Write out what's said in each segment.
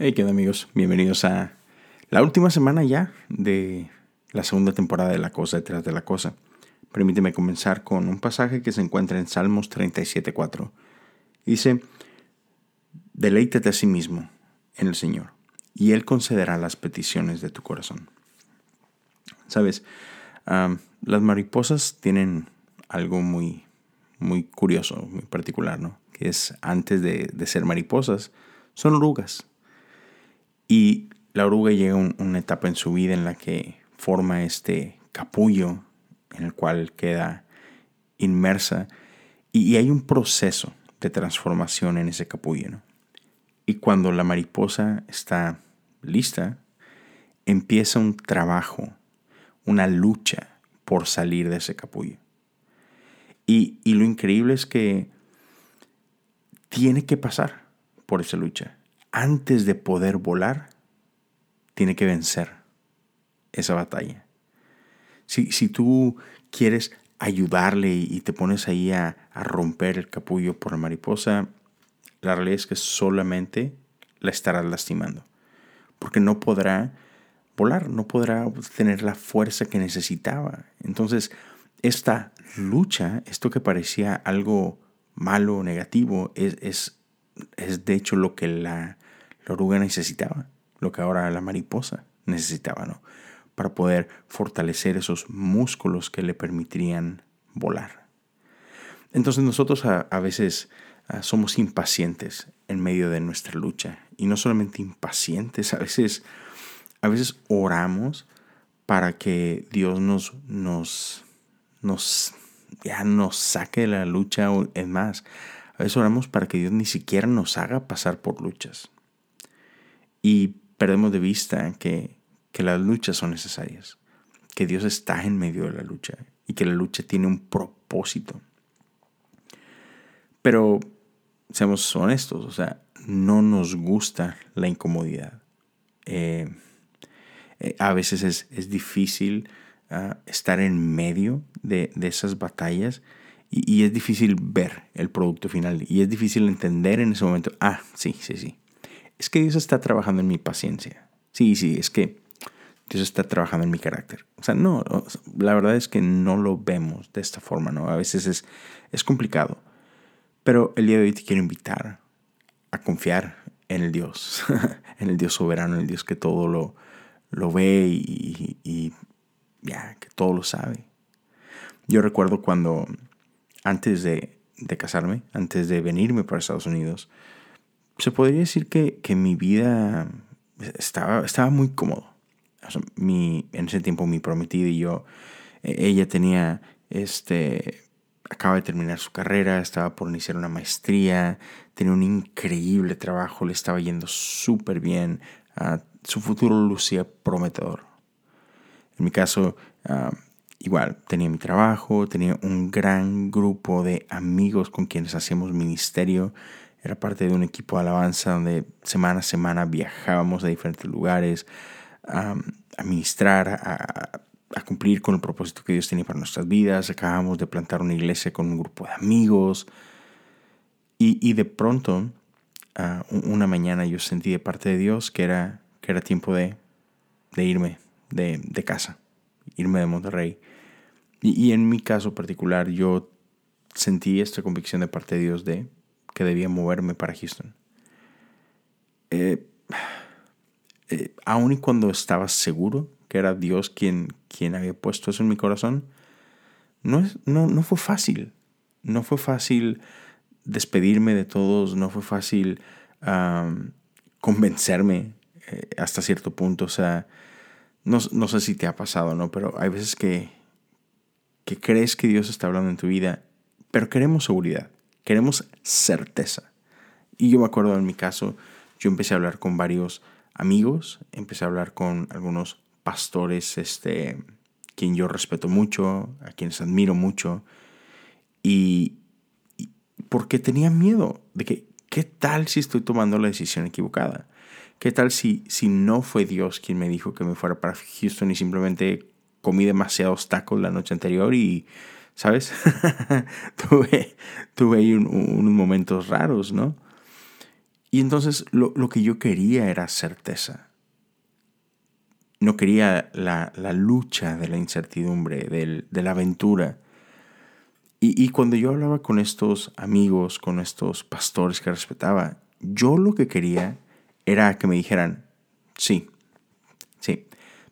Hey, ¿qué onda amigos? Bienvenidos a la última semana ya de la segunda temporada de La Cosa detrás de la Cosa. Permíteme comenzar con un pasaje que se encuentra en Salmos 37.4. Dice, deleítate a sí mismo en el Señor, y Él concederá las peticiones de tu corazón. Sabes, las mariposas tienen algo muy, muy curioso, muy particular, ¿no? Que es antes de, de ser mariposas, son orugas y la oruga llega a una etapa en su vida en la que forma este capullo en el cual queda inmersa y, hay un proceso de transformación en ese capullo. Y cuando la mariposa está lista, empieza un trabajo, una lucha por salir de ese capullo. Y, y lo increíble es que tiene que pasar por esa lucha antes de poder volar, tiene que vencer esa batalla. Si, si tú quieres ayudarle y te pones ahí a, romper el capullo por la mariposa, la realidad es que solamente la estarás lastimando. Porque no podrá volar, no podrá tener la fuerza que necesitaba. Entonces, esta lucha, esto que parecía algo malo, negativo, es, es, es de hecho lo que la, la oruga necesitaba, lo que ahora la mariposa necesitaba, ¿no? Para poder fortalecer esos músculos que le permitirían volar. Entonces nosotros a, veces somos impacientes en medio de nuestra lucha. Y no solamente impacientes, a veces, a veces oramos para que Dios nos, nos, nos, ya nos saque de la lucha. Es más, a veces oramos para que Dios ni siquiera nos haga pasar por luchas y perdemos de vista que, las luchas son necesarias, que Dios está en medio de la lucha y que la lucha tiene un propósito. Pero seamos honestos, o sea, no nos gusta la incomodidad. Eh, eh, a veces es, difícil ah, estar en medio de, esas batallas y, y, es difícil ver el producto final y es difícil entender en ese momento, ah, sí, sí, sí, es que Dios está trabajando en mi paciencia. Sí, sí, es que Dios está trabajando en mi carácter. O sea, no, la verdad es que no lo vemos de esta forma, ¿no? A veces es, es complicado. Pero el día de hoy te quiero invitar a confiar en el Dios, en el Dios soberano, en el Dios que todo lo, lo ve y, ya, que todo lo sabe. Yo recuerdo cuando, antes de, de casarme, antes de venirme para Estados Unidos, se podría decir que, mi vida estaba, estaba muy cómodo. mi, en ese tiempo mi prometida y yo, e, ella tenía, este, acaba de terminar su carrera, estaba por iniciar una maestría, tenía un increíble trabajo, le estaba yendo súper bien, ah, su futuro lucía prometedor. En mi caso, ah, igual, tenía mi trabajo, tenía un gran grupo de amigos con quienes hacíamos ministerio, era parte de un equipo de alabanza donde semana a semana viajábamos a diferentes lugares a, ministrar, a, cumplir con el propósito que Dios tenía para nuestras vidas. Acabamos de plantar una iglesia con un grupo de amigos. Y, de pronto, una mañana yo sentí de parte de Dios que era, que era tiempo de, irme de, casa, irme de Monterrey. Y, y en mi caso particular, yo sentí esta convicción de parte de Dios de que debía moverme para Houston. Eh, eh, aun y cuando estaba seguro que era Dios quien, quien había puesto eso en mi corazón, no, es, no, no fue fácil. No fue fácil despedirme de todos, no fue fácil convencerme eh, hasta cierto punto. O sea, no, no, sé si te ha pasado, ¿no? Pero hay veces que, que crees que Dios está hablando en tu vida, pero queremos seguridad. Queremos certeza. Y yo me acuerdo en mi caso, yo empecé a hablar con varios amigos, empecé a hablar con algunos pastores, este, quien yo respeto mucho, a quienes admiro mucho, y, porque tenía miedo de que, ¿qué tal si estoy tomando la decisión equivocada? ¿Qué tal si, si no fue Dios quien me dijo que me fuera para Houston y simplemente comí demasiados tacos la noche anterior y ¿sabes? tuve, tuve ahí unos momentos raros, ¿no? Y entonces lo, que yo quería era certeza. No quería la, lucha de la incertidumbre, de la aventura. Y, y, cuando yo hablaba con estos amigos, con estos pastores que respetaba, yo lo que quería era que me dijeran, sí, sí,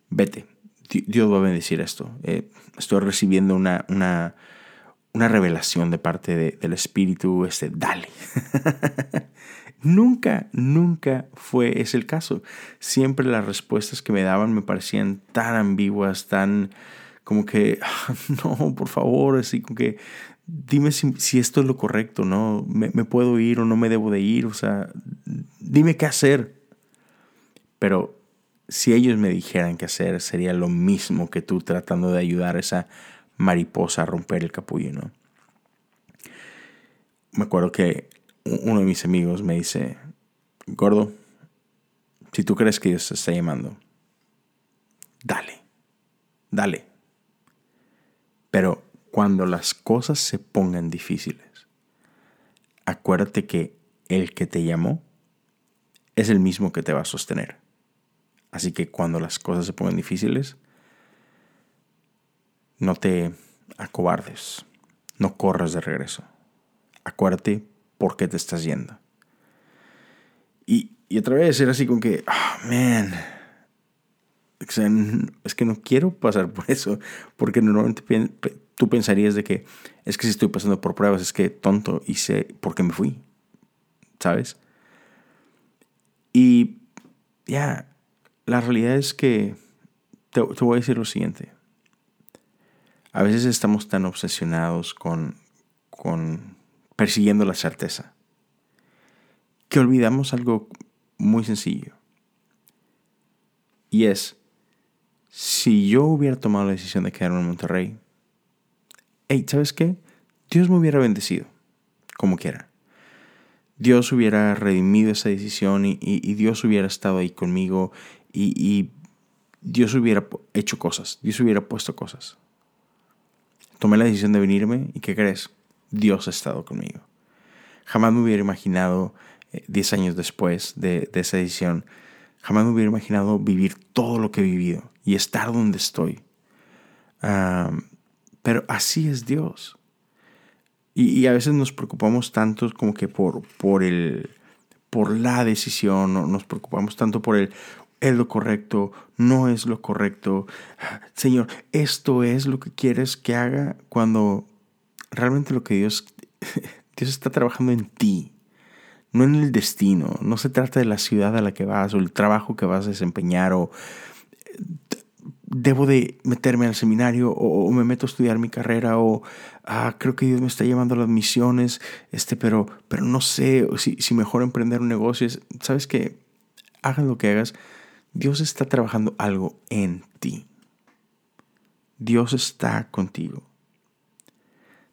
vete, Dios va a bendecir esto. Eh, estoy recibiendo una, una, una, revelación de parte del Espíritu, este, dale. nunca, nunca fue ese el caso. Siempre las respuestas que me daban me parecían tan ambiguas, tan como que, no, por favor, así como que, dime si, esto es lo correcto, ¿no? Me, me puedo ir o no me debo de ir, o sea, dime qué hacer. Pero si ellos me dijeran qué hacer, sería lo mismo que tú tratando de ayudar a esa mariposa a romper el capullo, ¿no? Me acuerdo que uno de mis amigos me dice, gordo, si tú crees que Dios te está llamando, dale, dale. Pero cuando las cosas se pongan difíciles, acuérdate que el que te llamó es el mismo que te va a sostener. Así que cuando las cosas se pongan difíciles, no te acobardes, no corras de regreso. Acuérdate por qué te estás yendo. Y, otra vez era así con que, oh, man, es que no quiero pasar por eso, porque normalmente tú pensarías de que es que si estoy pasando por pruebas, es que tonto y sé por qué me fui, ¿sabes? Y ya, la realidad es que te, voy a decir lo siguiente. A veces estamos tan obsesionados con, con persiguiendo la certeza que olvidamos algo muy sencillo. Y es, si yo hubiera tomado la decisión de quedarme en Monterrey, hey, ¿sabes qué? Dios me hubiera bendecido, como quiera. Dios hubiera redimido esa decisión y, y Dios hubiera estado ahí conmigo y, Dios hubiera hecho cosas, Dios hubiera puesto cosas. Tomé la decisión de venirme y ¿qué crees? Dios ha estado conmigo. Jamás me hubiera imaginado, 10 eh, años después de, esa decisión, jamás me hubiera imaginado vivir todo lo que he vivido y estar donde estoy. pero así es Dios. Y, a veces nos preocupamos tanto como que por, por, el, por la decisión, nos preocupamos tanto por el, es lo correcto, no es lo correcto. Señor, esto es lo que quieres que haga cuando realmente lo que Dios, Dios está trabajando en ti, no en el destino. No se trata de la ciudad a la que vas o el trabajo que vas a desempeñar o debo de meterme al seminario o, me meto a estudiar mi carrera o ah, creo que Dios me está llevando a las misiones, este, pero, pero no sé si, si mejor emprender un negocio. Sabes que hagas lo que hagas, Dios está trabajando algo en ti. Dios está contigo.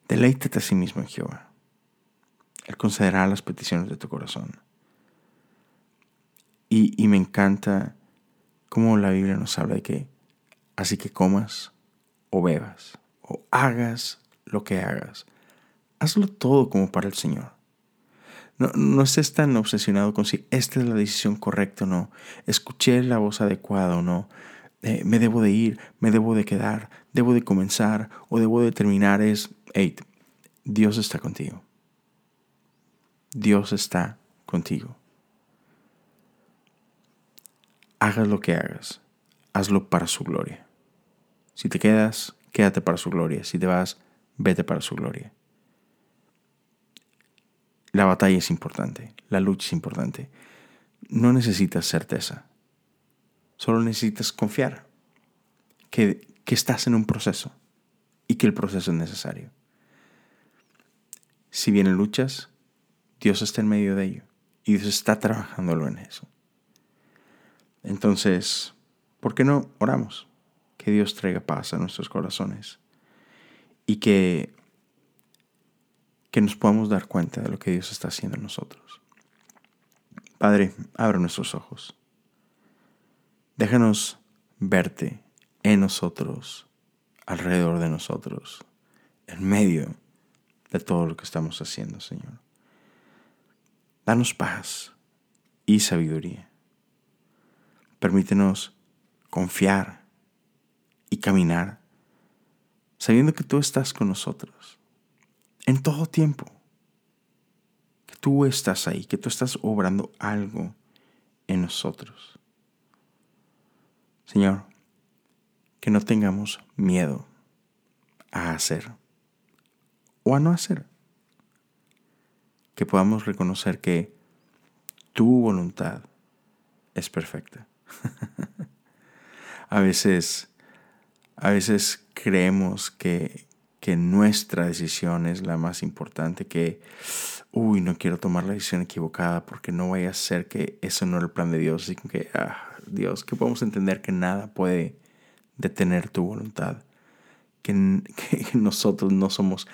Deleítate a sí mismo en Jehová. Él concederá las peticiones de tu corazón. Y, y me encanta cómo la Biblia nos habla de que así que comas o bebas o hagas lo que hagas, hazlo todo como para el Señor. No, no estés tan obsesionado con si esta es la decisión correcta o no. Escuché la voz adecuada o no. Eh, me debo de ir, me debo de quedar, debo de comenzar o debo de terminar. Es, hey, Dios está contigo. Dios está contigo. Hagas lo que hagas, hazlo para su gloria. Si te quedas, quédate para su gloria. Si te vas, vete para su gloria. La batalla es importante, la lucha es importante. No necesitas certeza, solo necesitas confiar que, que estás en un proceso y que el proceso es necesario. Si vienen luchas, Dios está en medio de ello y Dios está trabajándolo en eso. Entonces, ¿por qué no oramos? Que Dios traiga paz a nuestros corazones y que que nos podamos dar cuenta de lo que Dios está haciendo en nosotros. Padre, abre nuestros ojos. Déjanos verte en nosotros, alrededor de nosotros, en medio de todo lo que estamos haciendo, Señor. Danos paz, y sabiduría. Permítenos confiar y caminar sabiendo que tú estás con nosotros en todo tiempo. Que tú estás ahí, que tú estás obrando algo en nosotros. Señor, que no tengamos miedo a hacer o a no hacer. Que podamos reconocer que tu voluntad es perfecta. a veces, a veces creemos que, que nuestra decisión es la más importante, que, uy, no quiero tomar la decisión equivocada porque no vaya a ser que eso no es el plan de Dios. Así que, ah, Dios, que podemos entender que nada puede detener tu voluntad, que, que nosotros no somos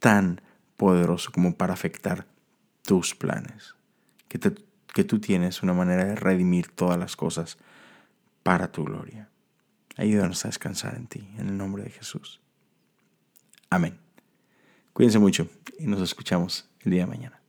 tan poderosos como para afectar tus planes, que, que tú tienes una manera de redimir todas las cosas para tu gloria. Ayúdanos a descansar en ti, en el nombre de Jesús. Amén. Cuídense mucho y nos escuchamos el día de mañana.